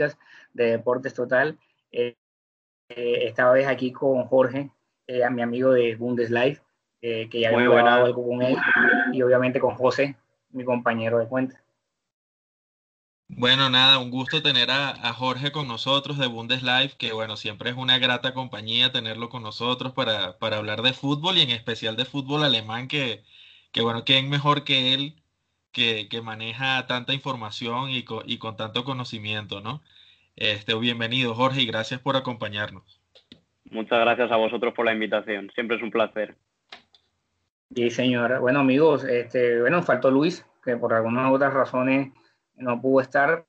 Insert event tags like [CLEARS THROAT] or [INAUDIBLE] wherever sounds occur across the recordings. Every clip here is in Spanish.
podcast de Deportes Total. Eh, eh, esta vez aquí con Jorge, eh, a mi amigo de Bundeslife, que ya había grabado algo con él, y obviamente con José, mi compañero de cuenta. Bueno, nada, un gusto tener a, Jorge con nosotros de Bundeslife, que bueno, siempre es una grata compañía tenerlo con nosotros para, para hablar de fútbol y en especial de fútbol alemán, que, que bueno, ¿quién mejor que él que, maneja tanta información y con, y con, tanto conocimiento, ¿no? Este, bienvenido, Jorge, y gracias por acompañarnos. Muchas gracias a vosotros por la invitación. Siempre es un placer. Sí, señora. Bueno, amigos, este, bueno, faltó Luis, que por algunas otras razones no pudo estar,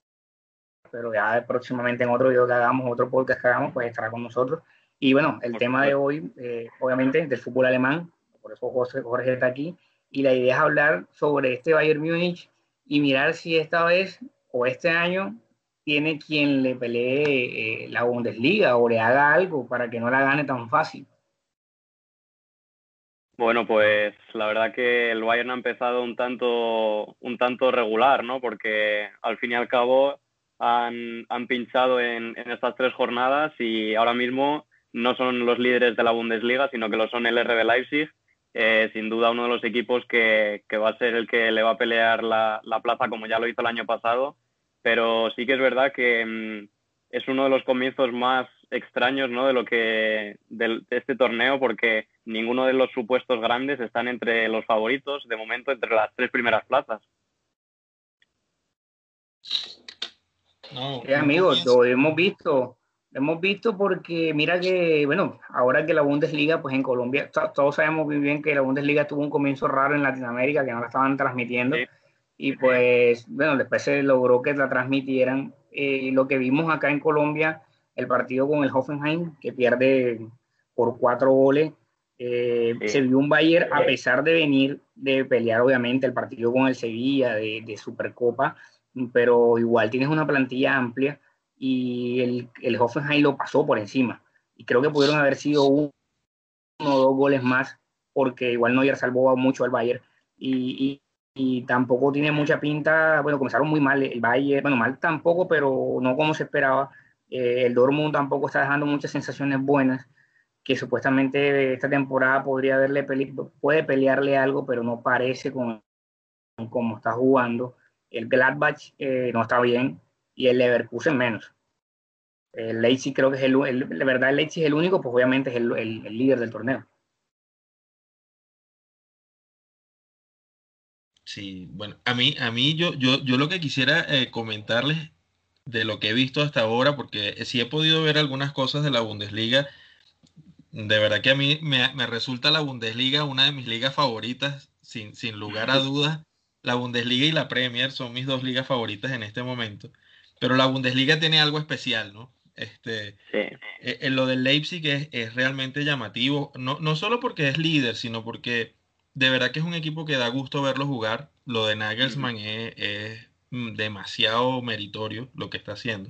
pero ya próximamente en otro video que hagamos, otro podcast que hagamos, pues estará con nosotros. Y bueno, el tema de hoy, eh, obviamente, del fútbol alemán, por eso José, Jorge está aquí, y la idea es hablar sobre este Bayern Múnich y mirar si esta vez o este año tiene quien le pelee eh, la Bundesliga o le haga algo para que no la gane tan fácil. Bueno, pues la verdad que el Bayern ha empezado un tanto, un tanto regular, ¿no? Porque al fin y al cabo han, han pinchado en, en, estas tres jornadas y ahora mismo no son los líderes de la Bundesliga, sino que lo son el RB Leipzig eh, sin duda uno de los equipos que, va a ser el que le va a pelear la, plaza como ya lo hizo el año pasado, pero sí que es verdad que mm, es uno de los comienzos más extraños ¿no? de lo que de, este torneo porque ninguno de los supuestos grandes están entre los favoritos de momento entre las tres primeras plazas. No, amigos, lo hemos visto hemos visto porque mira que, bueno, ahora que la Bundesliga, pues en Colombia, todos sabemos muy bien que la Bundesliga tuvo un comienzo raro en Latinoamérica, que no la estaban transmitiendo. Y pues, bueno, después se logró que la transmitieran. Eh, lo que vimos acá en Colombia, el partido con el Hoffenheim, que pierde por cuatro goles. Eh, se vio un Bayern, a pesar de venir de pelear, obviamente, el partido con el Sevilla de, de Supercopa, pero igual tienes una plantilla amplia y el, el Hoffenheim lo pasó por encima. Y creo que pudieron haber sido uno o dos goles más, porque igual Neuer salvó mucho al Bayern. Y, y, tampoco tiene mucha pinta, bueno, comenzaron muy mal el Bayern, bueno, mal tampoco, pero no como se esperaba. Eh, el Dortmund tampoco está dejando muchas sensaciones buenas, que supuestamente esta temporada podría haberle puede pelearle algo, pero no parece con como está jugando. El Gladbach eh, no está bien, y el Leverkusen menos. El Leipzig creo que es el, la verdad el Leipzig es el único, pues obviamente es el, el, líder del torneo. Sí, bueno, a mí, a mí yo, yo, yo lo que quisiera eh, comentarles de lo que he visto hasta ahora, porque sí he podido ver algunas cosas de la Bundesliga, de verdad que a mí me, me resulta la Bundesliga una de mis ligas favoritas, sin, sin lugar a dudas. La Bundesliga y la Premier son mis dos ligas favoritas en este momento. Pero la Bundesliga tiene algo especial, ¿no? Este, En eh, lo del Leipzig es, es realmente llamativo, no, no, solo porque es líder, sino porque de verdad que es un equipo que da gusto verlo jugar. Lo de Nagelsmann es, mm, demasiado meritorio lo que está haciendo.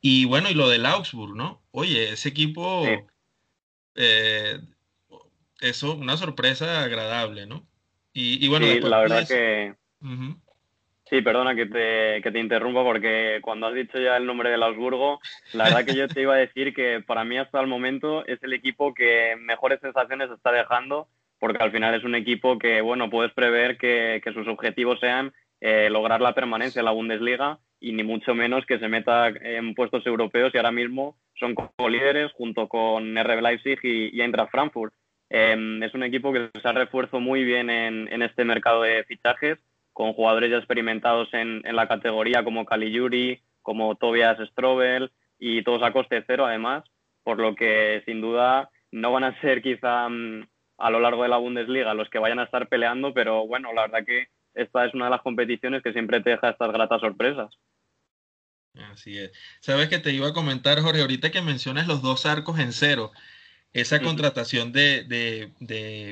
Y bueno, y lo del Augsburg, ¿no? Oye, ese equipo, eh, eso, una sorpresa agradable, ¿no? Y, bueno, la verdad que... Sí, perdona que te, que te interrumpa porque cuando has dicho ya el nombre del Augsburgo, la verdad que yo te iba a decir que para mí hasta el momento es el equipo que mejores sensaciones está dejando porque al final es un equipo que, bueno, puedes prever que, que sus objetivos sean eh, lograr la permanencia en la Bundesliga y ni mucho menos que se meta en puestos europeos y ahora mismo son co-líderes junto con RB Leipzig y, y Eintracht Frankfurt. Em, es un equipo que se ha refuerzo muy bien en, en este mercado de fichajes con jugadores ya experimentados en, la categoría como Caligiuri, como Tobias Strobel y todos a coste cero además, por lo que sin duda no van a [LAUGHS] ser quizá mm, a lo largo de la Bundesliga los que vayan a estar peleando, pero bueno, la verdad que esta es una de las competiciones que siempre te deja estas gratas sorpresas. Así es. Sabes que te iba a comentar, Jorge, ahorita que mencionas los dos arcos en cero, esa contratación de, de, de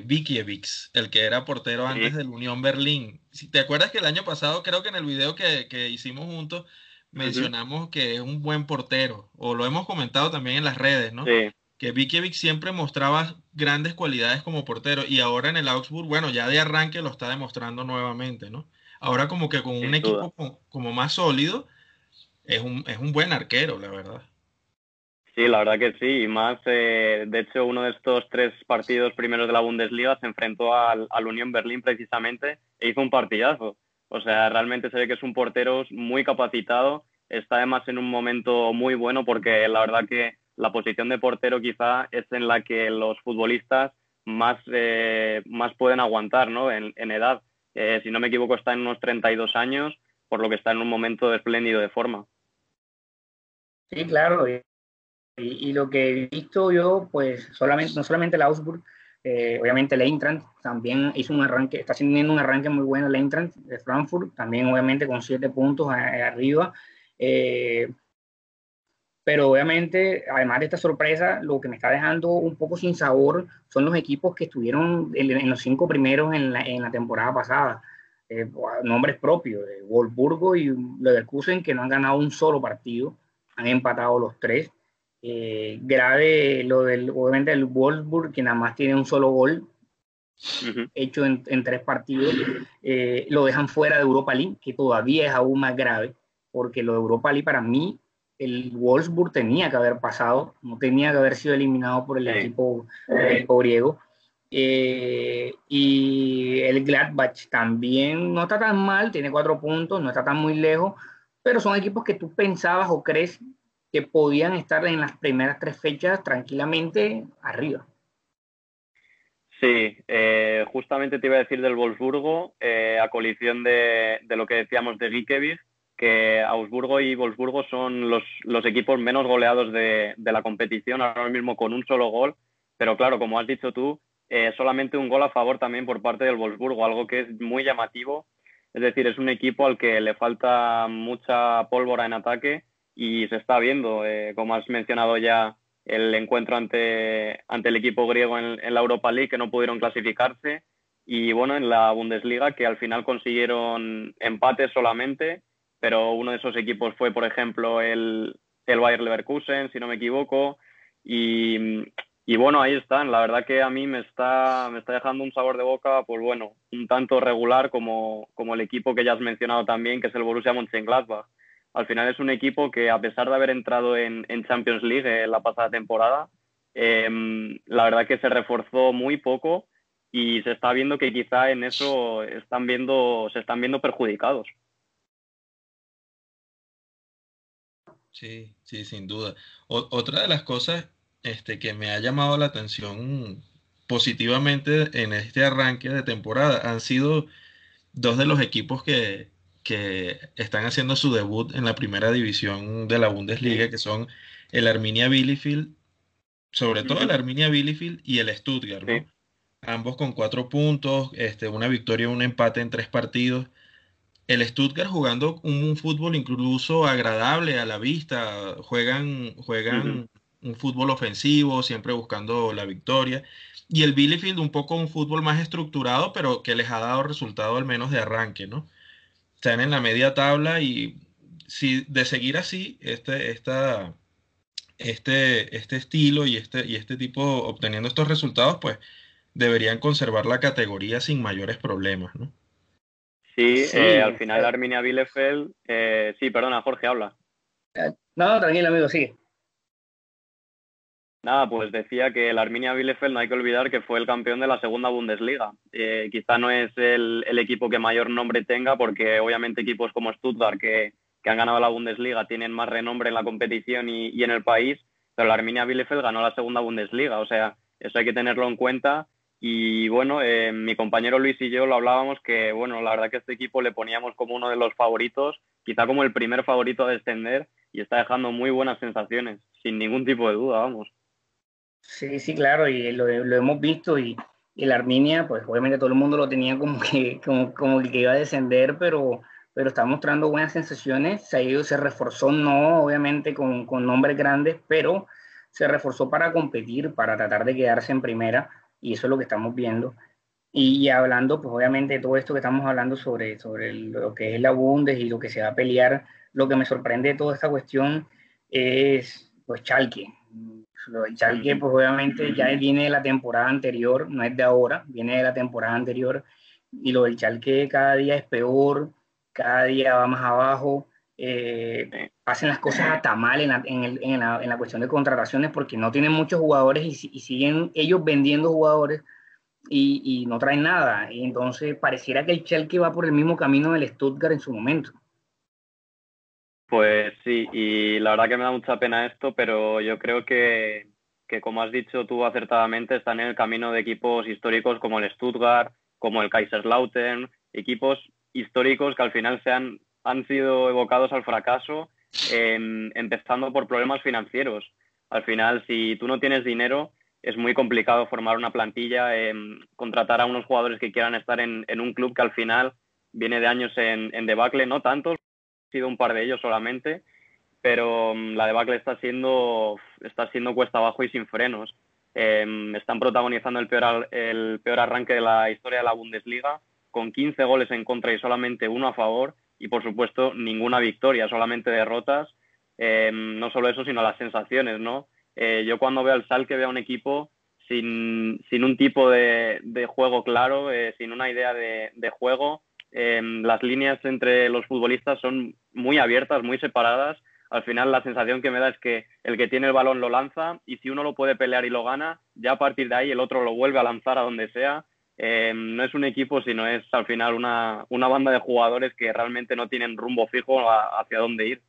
el que era portero antes del Unión Berlín. Si te acuerdas que el año pasado, creo que en el video que, que hicimos juntos, mencionamos que es un buen portero, o lo hemos comentado también en las redes, ¿no? Sí. Que Vikiewicz siempre mostraba grandes cualidades como portero, y ahora en el Augsburg, bueno, ya de arranque lo está demostrando nuevamente, ¿no? Ahora como que con un equipo como, más sólido, es un, es un buen arquero, la verdad. Sí, la verdad que sí, y más, eh, de hecho, uno de estos tres partidos primeros de la Bundesliga se enfrentó al, al Unión Berlín precisamente e hizo un partidazo. O sea, realmente se ve que es un portero muy capacitado, está además en un momento muy bueno porque la verdad que la posición de portero quizá es en la que los futbolistas más, eh, más pueden aguantar ¿no? en, edad. Eh, si no me equivoco, está en unos 32 años, por lo que está en un momento espléndido de forma. Sí, claro. Lo que he visto yo, pues solamente, no solamente el Augsburg, eh, obviamente el Eintracht también hizo un arranque, está haciendo un arranque muy bueno el Eintracht de Frankfurt, también obviamente con siete puntos arriba. Eh, pero obviamente, además de esta sorpresa, lo que me está dejando un poco sin sabor son los equipos que estuvieron en, los cinco primeros en la, en la temporada pasada. Eh, nombres propios, de Wolfsburgo y Leverkusen, que no han ganado un solo partido, han empatado los tres. Eh, grave lo del, obviamente, el Wolfsburg, que nada más tiene un solo gol hecho en, en, tres partidos, eh, lo dejan fuera de Europa League, que todavía es aún más grave, porque lo de Europa League para mí, el Wolfsburg tenía que haber pasado, no tenía que haber sido eliminado por el, equipo, griego. Eh, y el Gladbach también no está tan mal, tiene cuatro puntos, no está tan muy lejos, pero son equipos que tú pensabas o crees que podían estar en las primeras tres fechas tranquilamente arriba. Sí, eh, justamente te iba a decir del Wolfsburgo, eh, a colisión de, lo que decíamos de Gikevich, que Augsburgo y Wolfsburgo son los, equipos menos goleados de, la competición, ahora mismo con un solo gol, pero claro, como has dicho tú, eh, solamente un gol a favor también por parte del Wolfsburgo, algo que es muy llamativo, es decir, es un equipo al que le falta mucha pólvora en ataque y se está viendo, eh, como has mencionado ya, el encuentro ante, ante el equipo griego en, la Europa League, que no pudieron clasificarse, y bueno, en la Bundesliga, que al final consiguieron empates solamente, pero uno de esos equipos fue, por ejemplo, el, el Bayer Leverkusen, si no me equivoco, y, y bueno, ahí están. La verdad que a mí me está, me está dejando un sabor de boca, pues bueno, un tanto regular como, como el equipo que ya has mencionado también, que es el Borussia Mönchengladbach al final es un equipo que a pesar de haber entrado en, Champions League en la pasada temporada, em, la verdad que se reforzó muy poco y se está viendo que quizá en eso están viendo, se están viendo perjudicados. Sí, sí, sin duda. otra de las cosas este, que me ha llamado la atención positivamente en este arranque de temporada han sido dos de los equipos que, que están haciendo su debut en la primera división de la Bundesliga, que son el Arminia Bielefeld, sobre todo el Arminia Bielefeld y el Stuttgart, Ambos con cuatro puntos, este, una victoria y un empate en tres partidos. El Stuttgart jugando un, fútbol incluso agradable a la vista, juegan, juegan un fútbol ofensivo, siempre buscando la victoria. Y el Bielefeld un poco un fútbol más estructurado, pero que les ha dado resultado al menos de arranque, ¿no? Están en la media tabla y si de seguir así, este, esta, este, este estilo y este, y este tipo obteniendo estos resultados, pues deberían conservar la categoría sin mayores problemas, ¿no? Sí, eh, al final Arminia Bielefeld, eh, sí, perdona, Jorge, habla. No, tranquilo, amigo, sigue. Nada, pues decía que el Arminia Bielefeld no hay que olvidar que fue el campeón de la segunda Bundesliga. Eh, quizá no es el, equipo que mayor nombre tenga, porque obviamente equipos como Stuttgart, que, han ganado la Bundesliga, tienen más renombre en la competición y, en el país, pero el Arminia Bielefeld ganó la segunda Bundesliga. O sea, eso hay que tenerlo en cuenta. Y bueno, eh, mi compañero Luis y yo lo hablábamos que, bueno, la verdad que este equipo le poníamos como uno de los favoritos, quizá como el primer favorito a descender, y está dejando muy buenas sensaciones, sin ningún tipo de duda, vamos. Sí, sí, claro, y lo, hemos visto y, el Arminia, pues obviamente todo el mundo lo tenía como que, como, como que iba a descender, pero, pero está mostrando buenas sensaciones, se ha ido, se reforzó, no obviamente con, con nombres grandes, pero se reforzó para competir, para tratar de quedarse en primera, y eso es lo que estamos viendo. Y, hablando, pues obviamente de todo esto que estamos hablando sobre, sobre lo que es la Bundes y lo que se va a pelear, lo que me sorprende de toda esta cuestión es pues Chalke. Lo de Chalke, pues obviamente ya viene de la temporada anterior, no es de ahora, viene de la temporada anterior. Y lo del Chalke cada día es peor, cada día va más abajo. eh, hacen las cosas hasta mal en la, en, la, cuestión de contrataciones porque no tienen muchos jugadores y, siguen ellos vendiendo jugadores y, no traen nada. Y entonces pareciera que el Schalke va por el mismo camino del Stuttgart en su momento. Pues sí, y la verdad que me da mucha pena esto, pero yo creo que, que como has dicho tú acertadamente, están en el camino de equipos históricos como el Stuttgart, como el Kaiserslautern, equipos históricos que al final se han han sido evocados al fracaso, em, empezando por problemas financieros. Al final, si tú no tienes dinero, es muy complicado formar una plantilla, em, contratar a unos jugadores que quieran estar en, un club que al final viene de años en, debacle, no tantos, sido un par de ellos solamente, pero em, la debacle está siendo, está siendo cuesta abajo y sin frenos. están protagonizando el peor, el peor arranque de la historia de la Bundesliga, con 15 goles en contra y solamente uno a favor, y por supuesto ninguna victoria, solamente derrotas. Em, no solo eso, sino las sensaciones, ¿no? Eh, yo cuando veo al Salque veo a un equipo sin, un tipo de, juego claro, eh, sin una idea de, juego. Em, las líneas entre los futbolistas son muy abiertas, muy separadas. Al final la sensación que me da es que el que tiene el balón lo lanza y si uno lo puede pelear y lo gana, ya a partir de ahí el otro lo vuelve a lanzar a donde sea. Eh, no es un equipo, sino es al final una, banda de jugadores que realmente no tienen rumbo fijo hacia dónde ir.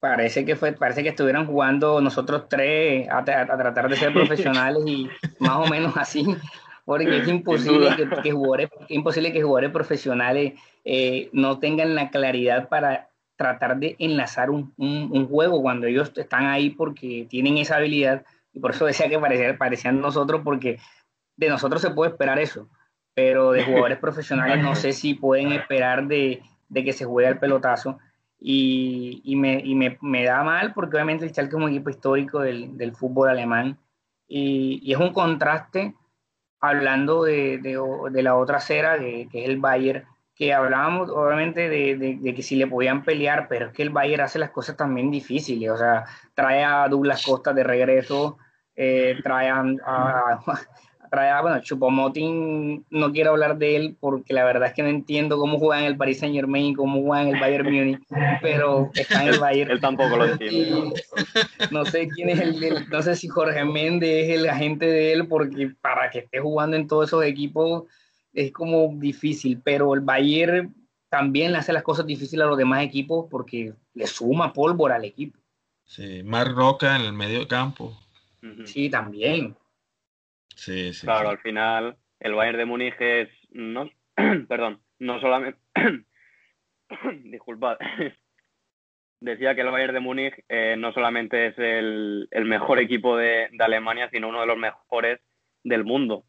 Parece que fue, parece que estuvieran jugando nosotros tres a, tratar de ser [LAUGHS] profesionales y más o menos así, porque es imposible que, jugadores, imposible que jugadores profesionales eh, no tengan la claridad para tratar de enlazar un, juego cuando ellos están ahí porque tienen esa habilidad. Y por eso decía que parecían, parecían nosotros porque de nosotros se puede esperar eso, pero de jugadores [LAUGHS] profesionales no sé si pueden esperar de, que se juegue el pelotazo. Y, me, da mal porque obviamente el Schalke es un equipo histórico del, fútbol alemán. Y, es un contraste hablando de, la otra acera, que es el Bayern, que hablábamos obviamente de, que si le podían pelear, pero es que el Bayern hace las cosas también difíciles, o sea, trae a Douglas Costa de regreso, eh, trae a, bueno, Chupomotin no quiero hablar de él porque la verdad es que no entiendo cómo juega en el Paris Saint Germain y cómo juega en el Bayern Munich, pero está en el Bayern. él tampoco lo entiende. No sé quién es el, no sé si Jorge Méndez es el agente de él porque para que esté jugando en todos esos equipos es como difícil, pero el Bayern también le hace las cosas difíciles a los demás equipos porque le suma pólvora al equipo. Sí, más roca en el medio campo. Sí, también. Sí, sí. Claro, al final el Bayern de Múnich es, no, [CLEARS THROAT] perdón, no solamente, [CLEARS THROAT] disculpad, [CLEARS THROAT] decía que el Bayern de Múnich eh, no solamente es el, mejor equipo de, Alemania, sino uno de los mejores del mundo.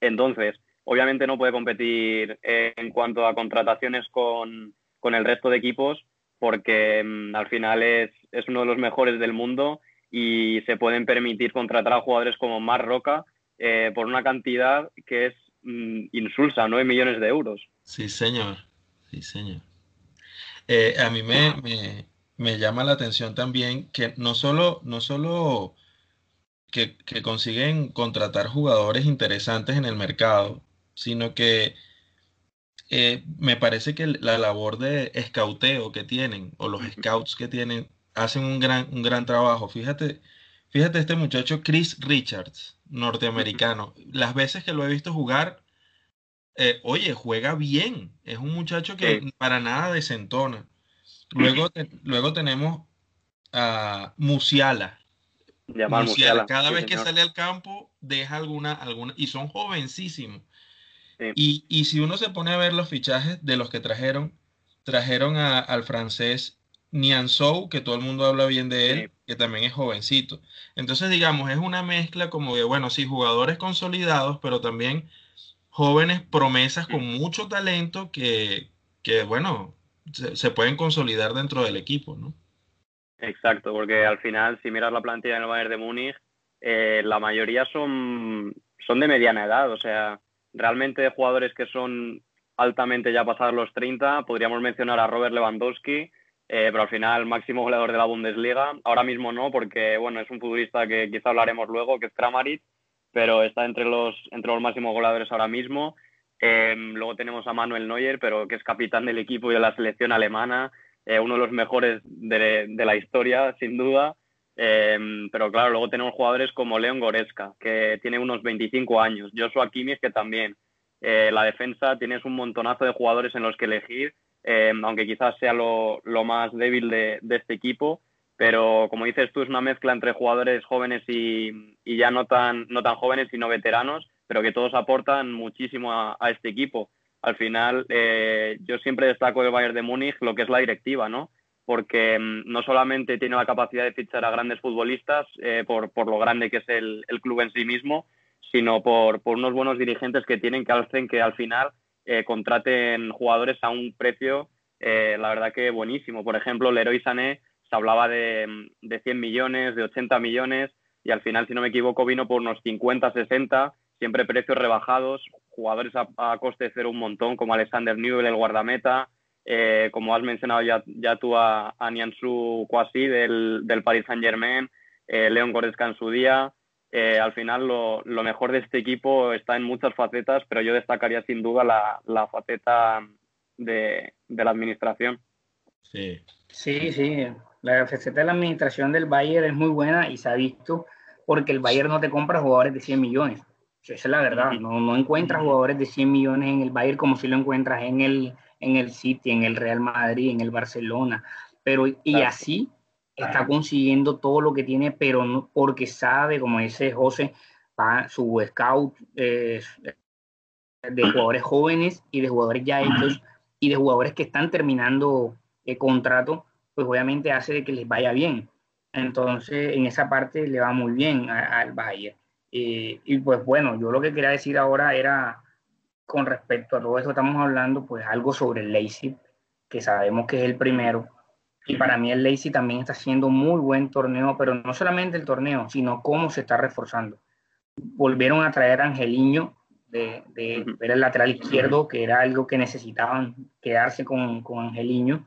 Entonces, obviamente no puede competir en cuanto a contrataciones con, el resto de equipos, porque mm, al final es, es uno de los mejores del mundo y se pueden permitir contratar a jugadores como Mar Roca eh, por una cantidad que es mm, insulsa, 9 millones de euros. Sí, señor. Sí, señor. Eh, a mí me, me, llama la atención también que no solo, no solo que, que, consiguen contratar jugadores interesantes en el mercado, sino que eh, me parece que la labor de escauteo que tienen, o los scouts que tienen, hacen un gran, un gran trabajo. Fíjate, fíjate este muchacho Chris Richards, norteamericano. [LAUGHS] Las veces que lo he visto jugar, eh, oye, juega bien. Es un muchacho que para nada desentona. Luego, luego tenemos a Musiala. Musiala. Cada vez que sale al campo, deja alguna, alguna, y son jovencísimos. Y, y, si uno se pone a ver los fichajes de los que trajeron, trajeron al francés Nianzou, que todo el mundo habla bien de él, que también es jovencito. Entonces, digamos, es una mezcla como de, bueno, sí, jugadores consolidados, pero también jóvenes promesas con mucho talento que, que bueno, se, pueden consolidar dentro del equipo, ¿no? Exacto, porque al final, si miras la plantilla del Bayern de Múnich, eh, la mayoría son, son de mediana edad, o sea, realmente jugadores que son altamente ya pasados los 30, podríamos mencionar a Robert Lewandowski, eh, pero al final máximo goleador de la Bundesliga. Ahora mismo no, porque bueno, es un futbolista que quizá hablaremos luego, que es Kramaric, pero está entre los, entre los máximos goleadores ahora mismo. Eh, luego tenemos a Manuel Neuer, pero que es capitán del equipo y de la selección alemana. uno de los mejores de, la historia, sin duda. pero claro, luego tenemos jugadores como Leon Goretzka, que tiene unos 25 años, Joshua Kimmich, que también. la defensa tienes un montonazo de jugadores en los que elegir, aunque quizás sea lo, más débil de, de este equipo pero como dices tú, es una mezcla entre jugadores jóvenes y, ya no tan, no tan jóvenes, sino veteranos, pero que todos aportan muchísimo a, este equipo. Al final, eh, yo siempre destaco el Bayern de Múnich lo que es la directiva, ¿no? Porque mm, no solamente tiene la capacidad de fichar a grandes futbolistas eh, por, lo grande que es el, club en sí mismo, sino por, unos buenos dirigentes que tienen que hacen que al final eh, contraten jugadores a un precio, la verdad que buenísimo. Por ejemplo, Leroy Sané se hablaba de, de 100 millones, de 80 millones, y al final, si no me equivoco, vino por unos 50, 60, siempre precios rebajados, jugadores a, coste cero un montón, como Alexander Newell, el guardameta, eh, como has mencionado ya, ya tú a, a Niansu Kwasi del, del Paris Saint Germain, eh, León Goretzka en su día. Eh, al final lo, lo, mejor de este equipo está en muchas facetas, pero yo destacaría sin duda la, la faceta de, de la administración. Sí, sí, sí. La faceta de la administración del Bayern es muy buena y se ha visto porque el Bayern no te compra jugadores de 100 millones. Esa es la verdad. No, no encuentras jugadores de 100 millones en el Bayern como si lo encuentras en el, en el City, en el Real Madrid, en el Barcelona. Pero, y así está consiguiendo todo lo que tiene, pero no, porque sabe, como dice José, su scout de jugadores jóvenes y de jugadores ya hechos y de jugadores que están terminando el contrato pues obviamente hace de que les vaya bien. Entonces, en esa parte le va muy bien al Bayern. Eh, y pues bueno, yo lo que quería decir ahora era con respecto a todo eso, estamos hablando pues algo sobre el Leipzig, que sabemos que es el primero. Y para mí el Leipzig también está haciendo muy buen torneo, pero no solamente el torneo, sino cómo se está reforzando. Volvieron a traer a Angeliño de, de, el lateral izquierdo, que era algo que necesitaban quedarse con, con Angeliño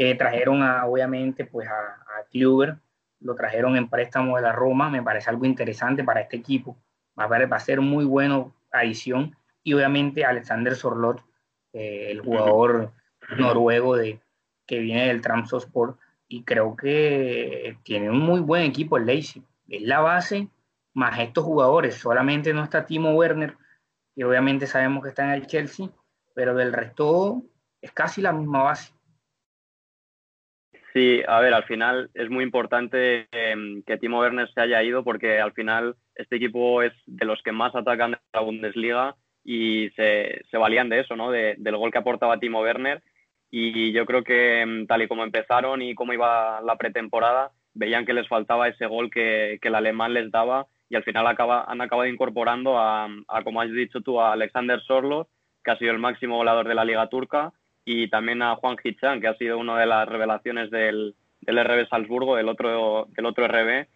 eh, trajeron a, obviamente pues a, a Kluber, lo trajeron en préstamo de la Roma, me parece algo interesante para este equipo, va a, va a ser muy bueno adición. Y obviamente Alexander Sorlot, eh, el jugador noruego de, que viene del Trabzonspor y creo que tiene un muy buen equipo el Leipzig, es la base más estos jugadores, solamente no está Timo Werner, que obviamente sabemos que está en el Chelsea, pero del resto es casi la misma base. Sí, a ver, al final es muy importante em, que Timo Werner se haya ido porque al final este equipo es de los que más atacan de la Bundesliga y se, valían de eso, ¿no? del gol que aportaba Timo Werner. Y yo creo que em, tal y como empezaron y cómo iba la pretemporada, veían que les faltaba ese gol que, el alemán les daba y al final acaba, han acabado incorporando a, como has dicho tú, a Alexander Sorlo, que ha sido el máximo volador de la Liga Turca, y también a Juan Hichan, que ha sido una de las revelaciones del, del RB Salzburgo, del otro, del otro RB.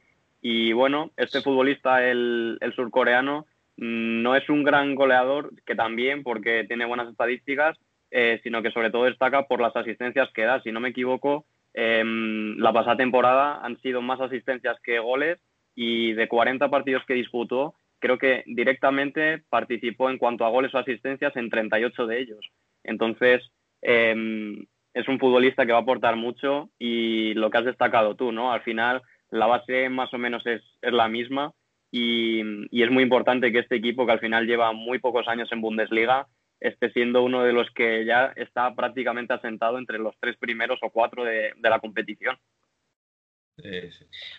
Y bueno, este futbolista, el, el surcoreano, mm, no es un gran goleador, que también, porque tiene buenas estadísticas, eh, sino que sobre todo destaca por las asistencias que da. Si no me equivoco, em, la pasada temporada han sido más asistencias que goles y de 40 partidos que disputó, creo que directamente participó en cuanto a goles o asistencias en 38 de ellos. Entonces, Em, es un futbolista que va a aportar mucho y lo que has destacado tú, ¿no? Al final la base más o menos es, la misma y, es muy importante que este equipo, que al final lleva muy pocos años en Bundesliga, esté siendo uno de los que ya está prácticamente asentado entre los tres primeros o cuatro de, la competición.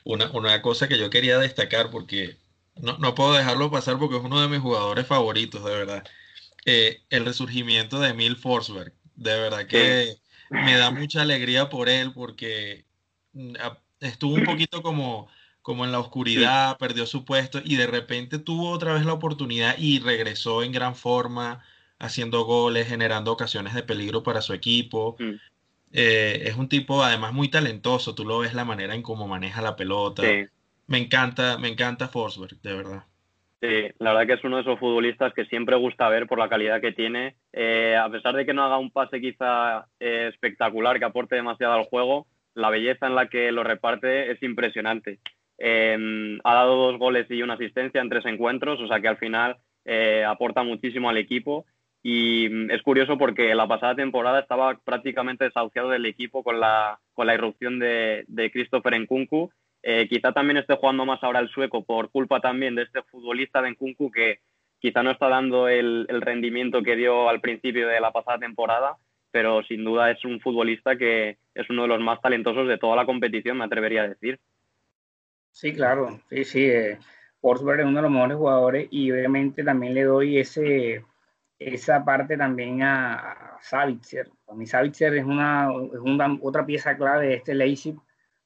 Una, cosa que yo quería destacar, porque no, no, puedo dejarlo pasar porque es uno de mis jugadores favoritos, de verdad. Eh, el resurgimiento de Emil Forsberg de verdad que me da mucha alegría por él porque mm, estuvo un poquito como, como en la oscuridad, perdió su puesto y de repente tuvo otra vez la oportunidad y regresó en gran forma, haciendo goles, generando ocasiones de peligro para su equipo. Mm. Eh, es un tipo además muy talentoso, tú lo ves la manera en cómo maneja la pelota. Me encanta, me encanta Forsberg, de verdad. Sí, la verdad que es uno de esos futbolistas que siempre gusta ver por la calidad que tiene. Eh, a pesar de que no haga un pase quizá eh, espectacular, que aporte demasiado al juego, la belleza en la que lo reparte es impresionante. Ha dado dos goles y una asistencia en tres encuentros, o sea que al final aporta muchísimo al equipo. Y mm, es curioso porque la pasada temporada estaba prácticamente desahuciado del equipo con la, con la irrupción de, de Christopher Nkunku. Eh, quizá también esté jugando más ahora el sueco por culpa también de este futbolista de Nkunku que quizá no está dando el, el rendimiento que dio al principio de la pasada temporada, pero sin duda es un futbolista que es uno de los más talentosos de toda la competición, me atrevería a decir. Sí, claro, sí, sí. Eh, es uno de los mejores jugadores y obviamente también le doy ese esa parte también a, Savitzer. Para mí Savitzer es una, es una, otra pieza clave de este Leipzig.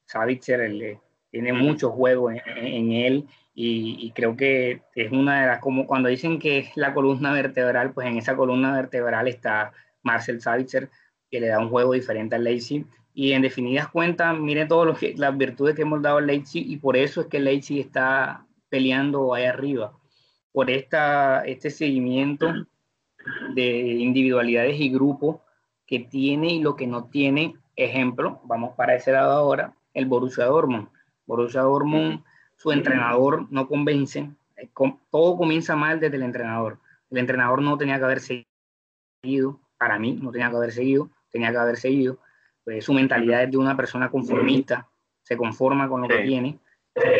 Savitzer tiene mucho juego en, él y, creo que es una de las, como cuando dicen que es la columna vertebral, pues en esa columna vertebral está Marcel Savitzer, que le da un juego diferente al Leipzig. Y en definidas cuentas, mire todas las virtudes que hemos dado al Leipzig y por eso es que el Leipzig está peleando ahí arriba, por esta, este seguimiento de individualidades y grupos que tiene y lo que no tiene. Ejemplo, vamos para ese lado ahora, el Borussia Dortmund. Borussia Dortmund, su entrenador no convence, eh, todo comienza mal desde el entrenador. El entrenador no tenía que haber seguido, para mí no tenía que haber seguido, tenía que haber seguido. Pues su mentalidad es de una persona conformista, se conforma con lo que tiene.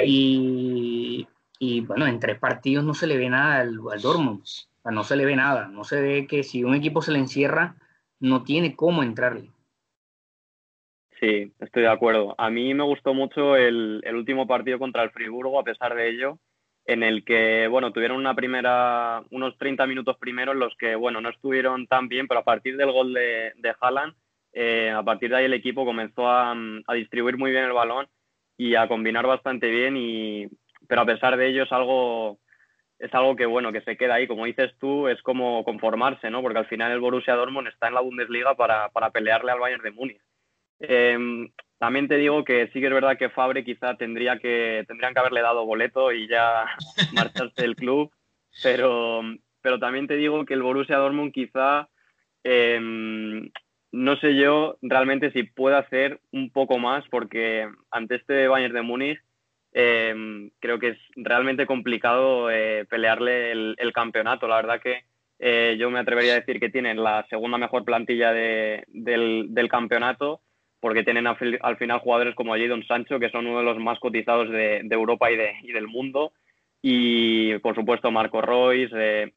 Y, y, bueno, en tres partidos no se le ve nada al, al Dortmund no se le ve nada, no se ve que si un equipo se le encierra, no tiene cómo entrarle. Sí, estoy de acuerdo. A mí me gustó mucho el, último partido contra el Friburgo, a pesar de ello, en el que, bueno, tuvieron una primera, unos 30 minutos primero en los que, bueno, no estuvieron tan bien, pero a partir del gol de, de Haaland, eh, a partir de ahí el equipo comenzó a, a, distribuir muy bien el balón y a combinar bastante bien, y, pero a pesar de ello es algo es algo que, bueno, que se queda ahí. Como dices tú, es como conformarse, ¿no? Porque al final el Borussia Dortmund está en la Bundesliga para, para pelearle al Bayern de Múnich. Em, también te digo que sí que es verdad que Fabre quizá tendría que, tendrían que haberle dado boleto y ya [LAUGHS] marcharse del club, pero, pero también te digo que el Borussia Dortmund quizá, em, no sé yo realmente si puede hacer un poco más, porque ante este Bayern de Múnich Em, creo que es realmente complicado eh, pelearle el, campeonato. La verdad que eh, yo me atrevería a decir que tienen la segunda mejor plantilla del, campeonato, porque tienen al, final jugadores como Jadon Sancho, que son uno de los más cotizados de, Europa y, del mundo, y por supuesto Marco Royce. Eh,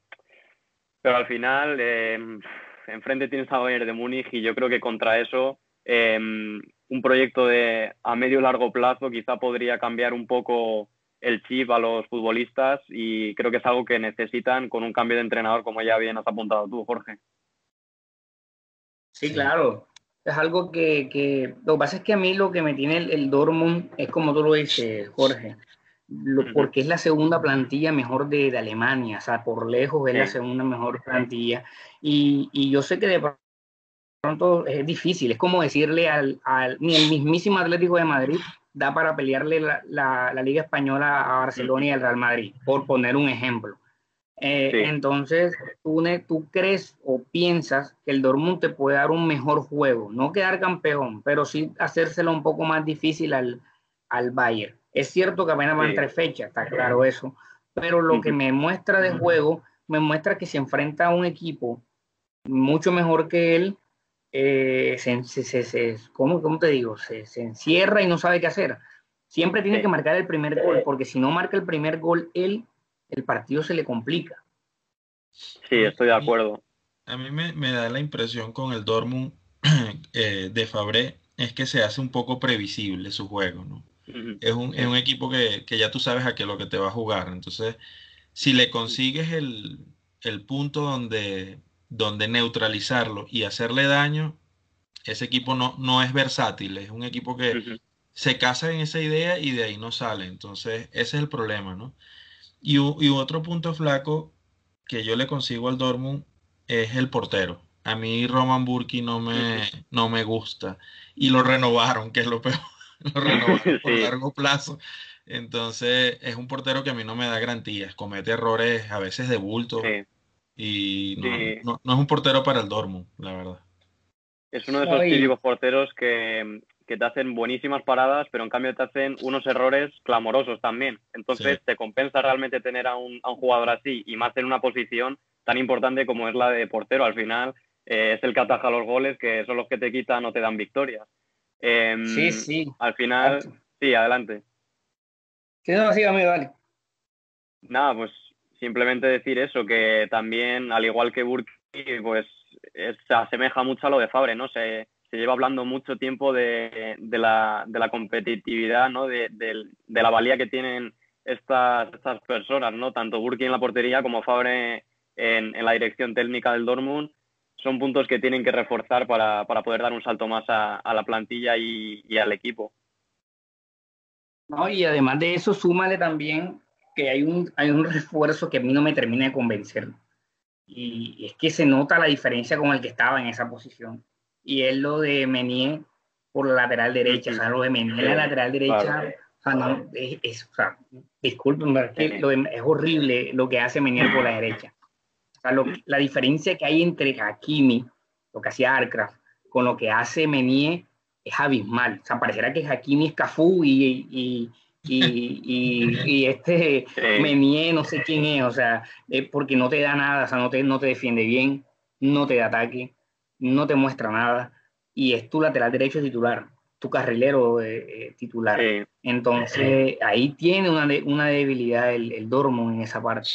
pero al final, em, enfrente tienes a Bayern de Múnich y yo creo que contra eso em, un proyecto de a medio largo plazo quizá podría cambiar un poco el chip a los futbolistas y creo que es algo que necesitan con un cambio de entrenador como ya bien has apuntado tú, Jorge. Sí, claro. Es algo que, que, lo que pasa es que a mí lo que me tiene el, Dortmund es como tú lo dices, Jorge, porque es la segunda plantilla mejor de, Alemania, o sea, por lejos es la segunda mejor plantilla. Y, y yo sé que de pronto es difícil, es como decirle al, ni el mismísimo Atlético de Madrid da para pelearle la, Liga Española a Barcelona y al Real Madrid, por poner un ejemplo. Eh, entonces, ¿tú, tú crees o piensas que el Dortmund te puede dar un mejor juego, no quedar campeón, pero sí hacérselo un poco más difícil al, al Bayern. Es cierto que apenas van tres fechas, está claro eso, pero lo que me muestra de juego, me muestra que se enfrenta a un equipo mucho mejor que él, eh, se, se, se, ¿cómo, te digo? Se, encierra y no sabe qué hacer. Siempre tiene que marcar el primer gol, porque si no marca el primer gol, él, el partido se le complica. Sí, estoy de acuerdo. A mí me, da la impresión con el Dortmund [CLEARS THROAT] eh, de Fabré es que se hace un poco previsible su juego, ¿no? es, un, es, un, equipo que, que, ya tú sabes a qué es lo que te va a jugar. Entonces, si le consigues el, el punto donde donde neutralizarlo y hacerle daño, ese equipo no, no es versátil, es un equipo que se casa en esa idea y de ahí no sale. Entonces, ese es el problema, ¿no? Y, otro punto flaco que yo le consigo al Dortmund es el portero. A mí Roman Burki no me, no me gusta. Y lo renovaron, que es lo peor. [LAUGHS] lo renovaron por largo plazo. Entonces, es un portero que a mí no me da garantías. Comete errores a veces de bulto. Y no, no, es un portero para el Dortmund, la verdad. Es uno de esos típicos porteros que, que, te hacen buenísimas paradas, pero en cambio te hacen unos errores clamorosos también. Entonces te compensa realmente tener a un, a un, jugador así y más en una posición tan importante como es la de portero. Al final eh, es el que ataja los goles, que son los que te quitan o te dan victorias. Em, sí, sí. Al final, sí, adelante. Sí, no, sígame, vale. Nada, pues simplemente decir eso, que también, al igual que Burki, pues se asemeja mucho a lo de Fabre, ¿no? Se, se lleva hablando mucho tiempo de, de, la, de la, competitividad, ¿no? De, de, la valía que tienen estas, estas personas, ¿no? Tanto Burki en la portería como Fabre en, en, la dirección técnica del Dortmund. Son puntos que tienen que reforzar para, para poder dar un salto más a, la plantilla y, y, al equipo. No, y además de eso, súmale también que hay un, hay un refuerzo que a mí no me termina de convencer. Y es que se nota la diferencia con el que estaba en esa posición y es lo de Menier por la lateral derecha, o sea, lo de Menier la lateral derecha, o sea, no, es, o sea, disculpen, es, que lo es horrible lo que hace Menier por la derecha. O sea, lo, la diferencia que hay entre Hakimi, lo que hacía Arcraft, con lo que hace Menier es abismal. O sea, pareciera que Hakimi es Cafú y, y, y, y, este [LAUGHS] Menier no sé quién es, o sea, es porque no te da nada, o sea, no te, no te defiende bien, no te da ataque no te muestra nada y es tu lateral derecho titular, tu carrilero eh, eh, titular. Entonces ahí tiene una, una debilidad el, el Dortmund en esa parte.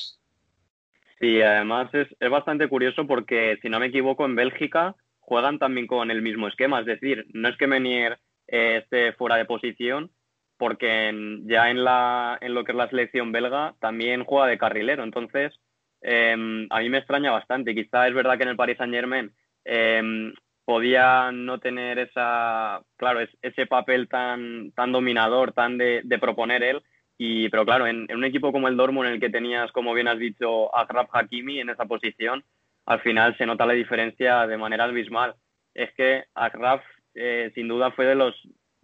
Sí, además es, es, bastante curioso porque, si no me equivoco, en Bélgica juegan también con el mismo esquema. Es decir, no es que Menier eh, esté fuera de posición, porque ya en, la, en lo que es la selección belga también juega de carrilero. Entonces, em, a mí me extraña bastante. Quizá es verdad que en el Paris Saint Germain eh, podía no tener esa, claro, ese papel tan, tan dominador, tan de, proponer él. Y, pero claro, en, un equipo como el Dortmund, en el que tenías, como bien has dicho, a Graf Hakimi en esa posición, al final se nota la diferencia de manera abismal. Es que Akraf, eh, sin duda, fue de los,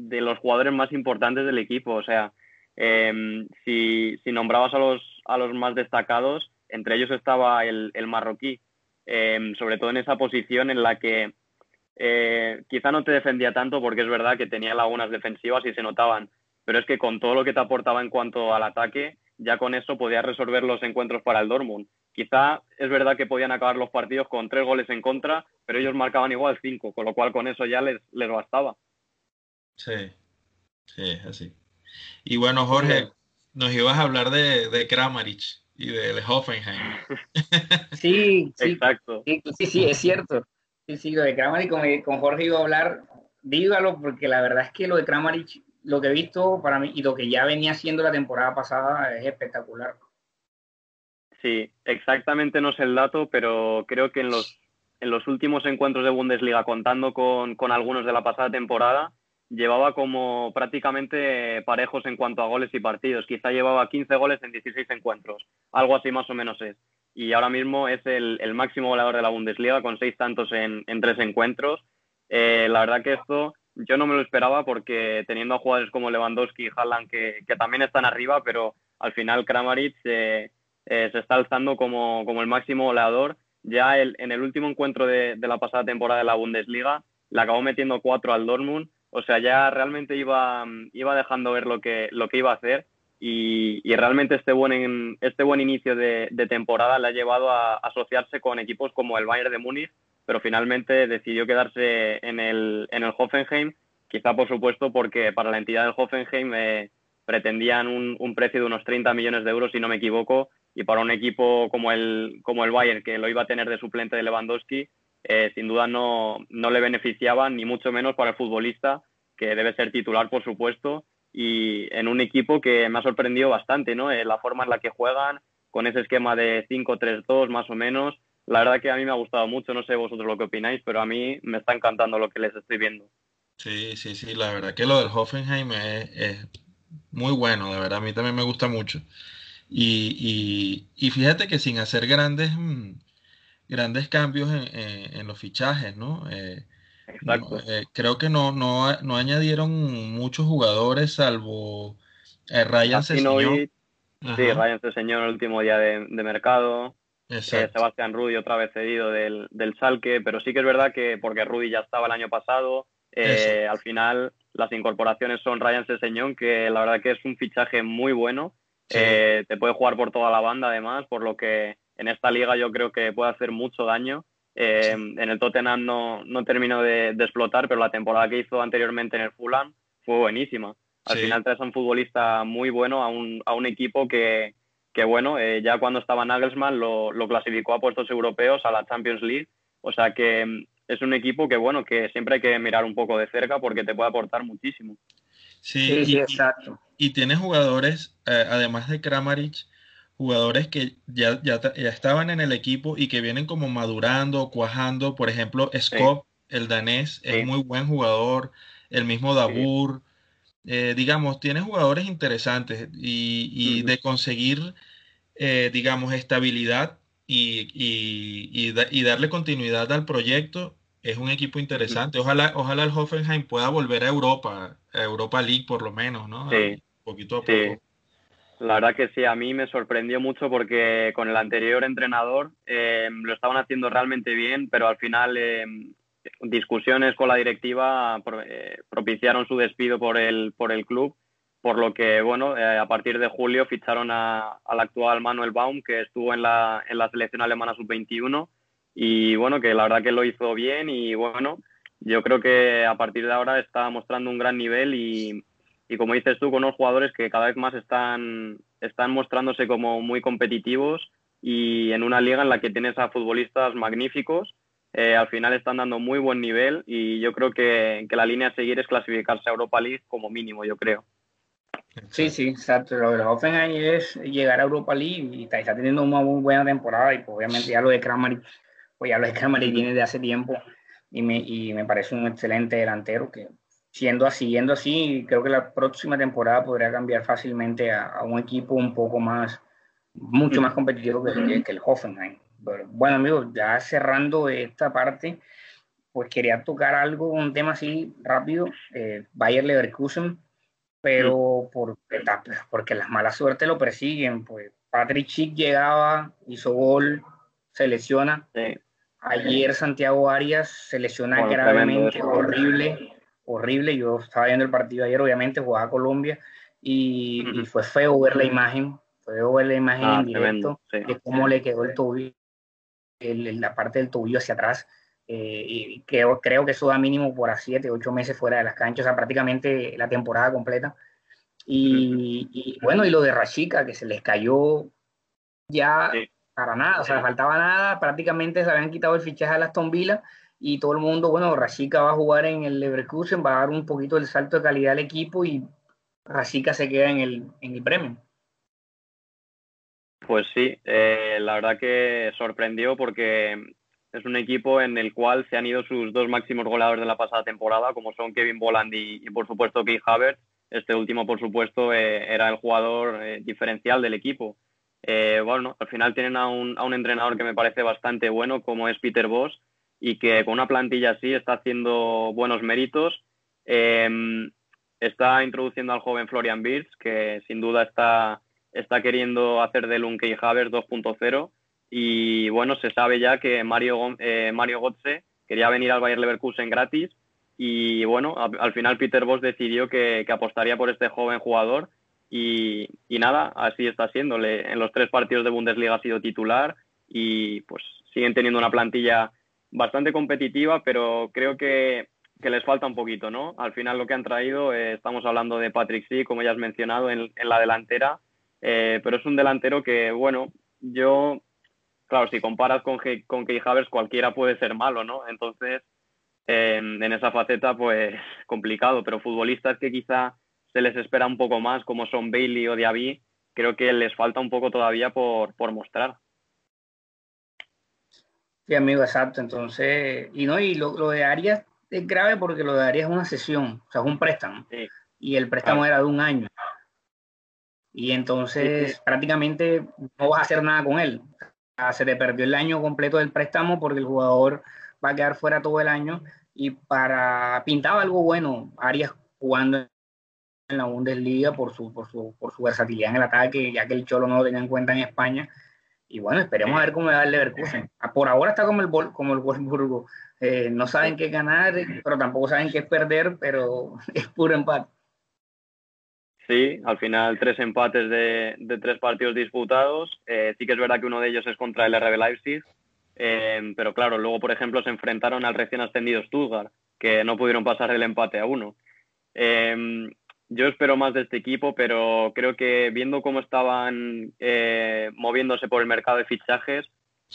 de los jugadores más importantes del equipo. O sea, em, si, nombrabas a los, a los más destacados, entre ellos estaba el, el marroquí, Em, sobre todo en esa posición en la que eh, quizá no te defendía tanto porque es verdad que tenía lagunas defensivas y se notaban, pero es que con todo lo que te aportaba en cuanto al ataque, ya con eso podías resolver los encuentros para el Dortmund. Quizá es verdad que podían acabar los partidos con tres goles en contra, pero ellos marcaban igual cinco, con lo cual con eso ya les, les bastaba. Sí, sí, así. Y bueno, Jorge, nos ibas a hablar de, de Kramaric y del Hoffenheim. [LAUGHS] Sí, sí, exacto. Sí, sí, es cierto. Sí, sí, lo de Kramaric, con, con Jorge iba a hablar, dígalo, porque la verdad es que lo de Kramaric, lo que he visto para mí y lo que ya venía haciendo la temporada pasada es espectacular. Sí, exactamente no sé el dato, pero creo que en los, en los últimos encuentros de Bundesliga, contando con, con algunos de la pasada temporada, llevaba como prácticamente parejos en cuanto a goles y partidos. Quizá llevaba 15 goles en 16 encuentros, algo así más o menos es. Y ahora mismo es el, máximo goleador de la Bundesliga con seis tantos en, tres encuentros. Eh, la verdad que esto yo no me lo esperaba porque teniendo a jugadores como Lewandowski y Haaland que, también están arriba, pero al final Kramaric eh, eh, se está alzando como, como, el máximo goleador. Ya en el último encuentro de, de la pasada temporada de la Bundesliga le acabó metiendo cuatro al Dortmund o sea, ya realmente iba, iba dejando ver lo que, lo que iba a hacer y, realmente este buen, este buen inicio de, temporada le ha llevado a, asociarse con equipos como el Bayern de Múnich, pero finalmente decidió quedarse en el, en el Hoffenheim, quizá por supuesto porque para la entidad del Hoffenheim eh, pretendían un, precio de unos 30 millones de euros, si no me equivoco, y para un equipo como el, como el Bayern, que lo iba a tener de suplente de Lewandowski, eh, sin duda no, no le beneficiaba, ni mucho menos para el futbolista, que debe ser titular, por supuesto, y en un equipo que me ha sorprendido bastante, ¿no? Eh, la forma en la que juegan, con ese esquema de 5-3-2 más o menos. La verdad que a mí me ha gustado mucho, no sé vosotros lo que opináis, pero a mí me está encantando lo que les estoy viendo. Sí, sí, sí, la verdad que lo del Hoffenheim es, muy bueno, la verdad a mí también me gusta mucho. Y, y, fíjate que sin hacer grandes, mm, grandes cambios en, los fichajes, ¿no? Eh, eh, creo que no, no, no, añadieron muchos jugadores salvo eh, Ryan Seseñor. Sí, Ryan Seseñor el último día de, mercado. Eh, Sebastián Rudy otra vez cedido del, del Salque, pero sí que es verdad que porque Rudy ya estaba el año pasado, eh, al final las incorporaciones son Ryan Seseñón, que la verdad que es un fichaje muy bueno. te puede jugar por toda la banda además, por lo que en esta liga yo creo que puede hacer mucho daño. Eh, en el Tottenham no, no terminó de, explotar, pero la temporada que hizo anteriormente en el Fulham fue buenísima. Al final traes a un futbolista muy bueno, a un, a un equipo que, que bueno, eh, ya cuando estaba Nagelsmann lo, lo, clasificó a puestos europeos, a la Champions League. O sea que mm, es un equipo que, bueno, que siempre hay que mirar un poco de cerca porque te puede aportar muchísimo. Sí, sí, exacto. Y, tiene jugadores, eh, además de Kramaric, jugadores que ya, ya, ya, estaban en el equipo y que vienen como madurando, cuajando. Por ejemplo, Skop, el danés, es muy buen jugador. El mismo Dabur. Eh, digamos, tiene jugadores interesantes y, de conseguir, eh, digamos, estabilidad y, y, darle continuidad al proyecto, es un equipo interesante. Ojalá, ojalá el Hoffenheim pueda volver a Europa, a Europa League por lo menos, ¿no? Sí. Poquito a poco. La verdad que sí, a mí me sorprendió mucho porque con el anterior entrenador eh, lo estaban haciendo realmente bien, pero al final discusiones con la directiva eh, propiciaron su despido por el, por el club, por lo que, bueno, eh, a partir de julio ficharon a, al actual Manuel Baum, que estuvo en la, en la selección alemana sub-21, y bueno, que la verdad que lo hizo bien y bueno, yo creo que a partir de ahora está mostrando un gran nivel y, y como dices tú, con unos jugadores que cada vez más están, están mostrándose como muy competitivos y en una liga en la que tienes a futbolistas magníficos eh, al final están dando muy buen nivel y yo creo que, la línea a seguir es clasificarse a Europa League como mínimo, yo creo. Sí, sí, exacto. Lo de Hoffenheim es llegar a Europa League y está, teniendo una muy buena temporada y pues, obviamente ya lo de Kramaric, pues ya lo de Kramaric viene de hace tiempo y me, y me parece un excelente delantero que siendo así, yendo así, creo que la próxima temporada podría cambiar fácilmente a, un equipo un poco más, mucho más competitivo que, que el Hoffenheim. Bueno, amigos, ya cerrando esta parte, pues quería tocar algo, un tema así rápido, eh, Bayer Leverkusen, pero porque, porque las malas suertes lo persiguen, pues Patrick Schick llegaba, hizo gol, se lesiona. Ayer Santiago Arias se lesiona gravemente, horrible, horrible. Yo estaba viendo el partido ayer, obviamente, jugaba Colombia y, fue feo ver la imagen, fue feo ver la imagen ah, en directo de cómo le quedó el tobillo la parte del tobillo hacia atrás. Eh, y creo, creo que eso da mínimo por a siete, ocho meses fuera de las canchas, o sea, prácticamente la temporada completa. Y, bueno, y lo de Rashika, que se les cayó ya para nada, o sea, faltaba nada, prácticamente se habían quitado el fichaje a las Villa y todo el mundo, bueno, Rashika va a jugar en el Leverkusen, va a dar un poquito el salto de calidad al equipo y Rashika se queda en el, en el premio. Pues sí, eh, la verdad que sorprendió porque es un equipo en el cual se han ido sus dos máximos goleadores de la pasada temporada, como son Kevin Boland y, por supuesto Keith Havertz. Este último, por supuesto, eh, era el jugador eh, diferencial del equipo. bueno, al final tienen a un, a un, entrenador que me parece bastante bueno, como es Peter Boss, y que con una plantilla así está haciendo buenos méritos. Em, está introduciendo al joven Florian Wirtz, que sin duda está está queriendo hacer del Unke Havers 2.0 y bueno, se sabe ya que Mario, eh, Mario Götze quería venir al Bayer Leverkusen gratis y bueno, al final Peter Boss decidió que, apostaría por este joven jugador y, nada, así está siéndole. En los tres partidos de Bundesliga ha sido titular y pues siguen teniendo una plantilla bastante competitiva, pero creo que, les falta un poquito, ¿no? Al final lo que han traído, eh, estamos hablando de Patrick Sí, como ya has mencionado, en, en la delantera, eh, pero es un delantero que, bueno, yo, claro, si comparas con, con Key Havers, cualquiera puede ser malo, ¿no? Entonces, en esa faceta, pues [LAUGHS] complicado, pero futbolistas que quizá se les espera un poco más, como son Bailey o Diaby, creo que les falta un poco todavía por, por mostrar. Sí, amigo, exacto. Entonces, y no, y lo, de Arias es grave porque lo de Arias es una sesión, o sea, es un préstamo. Y el préstamo era de un año y entonces prácticamente no vas a hacer nada con él. se te perdió el año completo del préstamo porque el jugador va a quedar fuera todo el año y para pintaba algo bueno Arias jugando en la Bundesliga por su, por su, por su versatilidad en el ataque, ya que el Cholo no lo tenía en cuenta en España. Y bueno, esperemos a ver cómo va el Leverkusen. Ah, por ahora está como el, como el Wolfsburgo. Eh, no saben qué ganar, pero tampoco saben qué perder, pero [LAUGHS] es puro empate. sí, al final tres empates de, de tres partidos disputados. Eh, sí que es verdad que uno de ellos es contra el RB Leipzig, eh, pero claro, luego, por ejemplo, se enfrentaron al recién ascendido Stuttgart, que no pudieron pasar el empate a uno. Yo espero más de este equipo, pero creo que viendo cómo estaban moviéndose por el mercado de fichajes,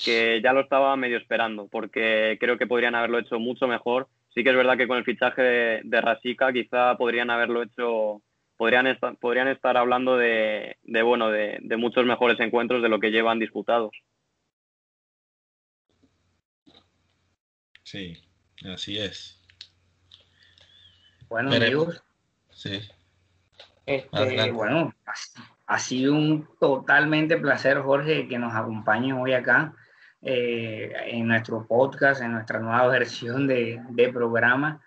que ya lo estaba medio esperando, porque creo que podrían haberlo hecho mucho mejor. Sí que es verdad que con el fichaje de, de Rasica quizá podrían haberlo hecho podrían estar, podrían estar hablando de, bueno, de, muchos mejores encuentros de lo que llevan disputados. Sí, así es. Bueno, amigos. Sí. Este, bueno, ha, sido un totalmente placer, Jorge, que nos acompañe hoy acá eh, en nuestro podcast, en nuestra nueva [LAUGHS] versión de, programa.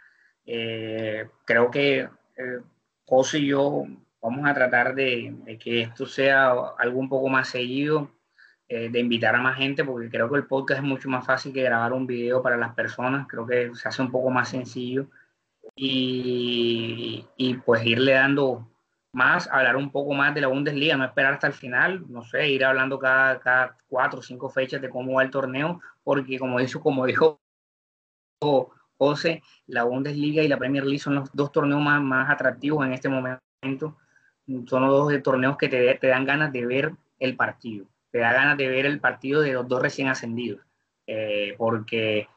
Eh, creo que eh, José y yo vamos a tratar de, que esto sea algo un poco más seguido, eh, de invitar a más gente, porque creo que el podcast es mucho más fácil que grabar un video para las personas, creo que se hace un poco más sencillo y, pues irle dando más, hablar un poco más de la Bundesliga, no esperar hasta el final, no sé, ir hablando cada, cada cuatro o cinco fechas de cómo va el torneo, porque como dijo, como dijo José, la Bundesliga y la Premier League son los dos torneos más, más atractivos en este momento. Son los dos torneos que te, te, dan ganas de ver el partido. Te da ganas de ver el partido de los dos recién ascendidos. Eh, porque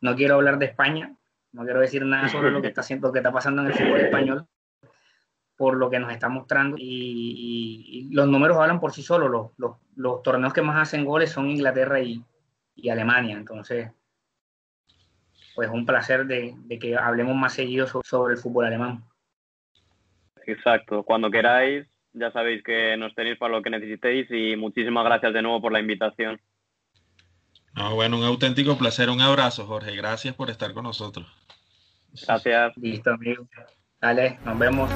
no quiero hablar de España, no quiero decir nada sobre lo que está lo que está pasando en el fútbol español, por lo que nos está mostrando. Y, los números hablan por sí solos. Los, los, los, torneos que más hacen goles son Inglaterra y, y Alemania. Entonces, pues un placer de, que hablemos más seguido sobre, el fútbol alemán. Exacto, cuando queráis, ya sabéis que nos tenéis para lo que necesitéis y muchísimas gracias de nuevo por la invitación. bueno, un auténtico placer, un abrazo Jorge, gracias por estar con nosotros. Gracias. Listo, amigo. Dale, nos vemos.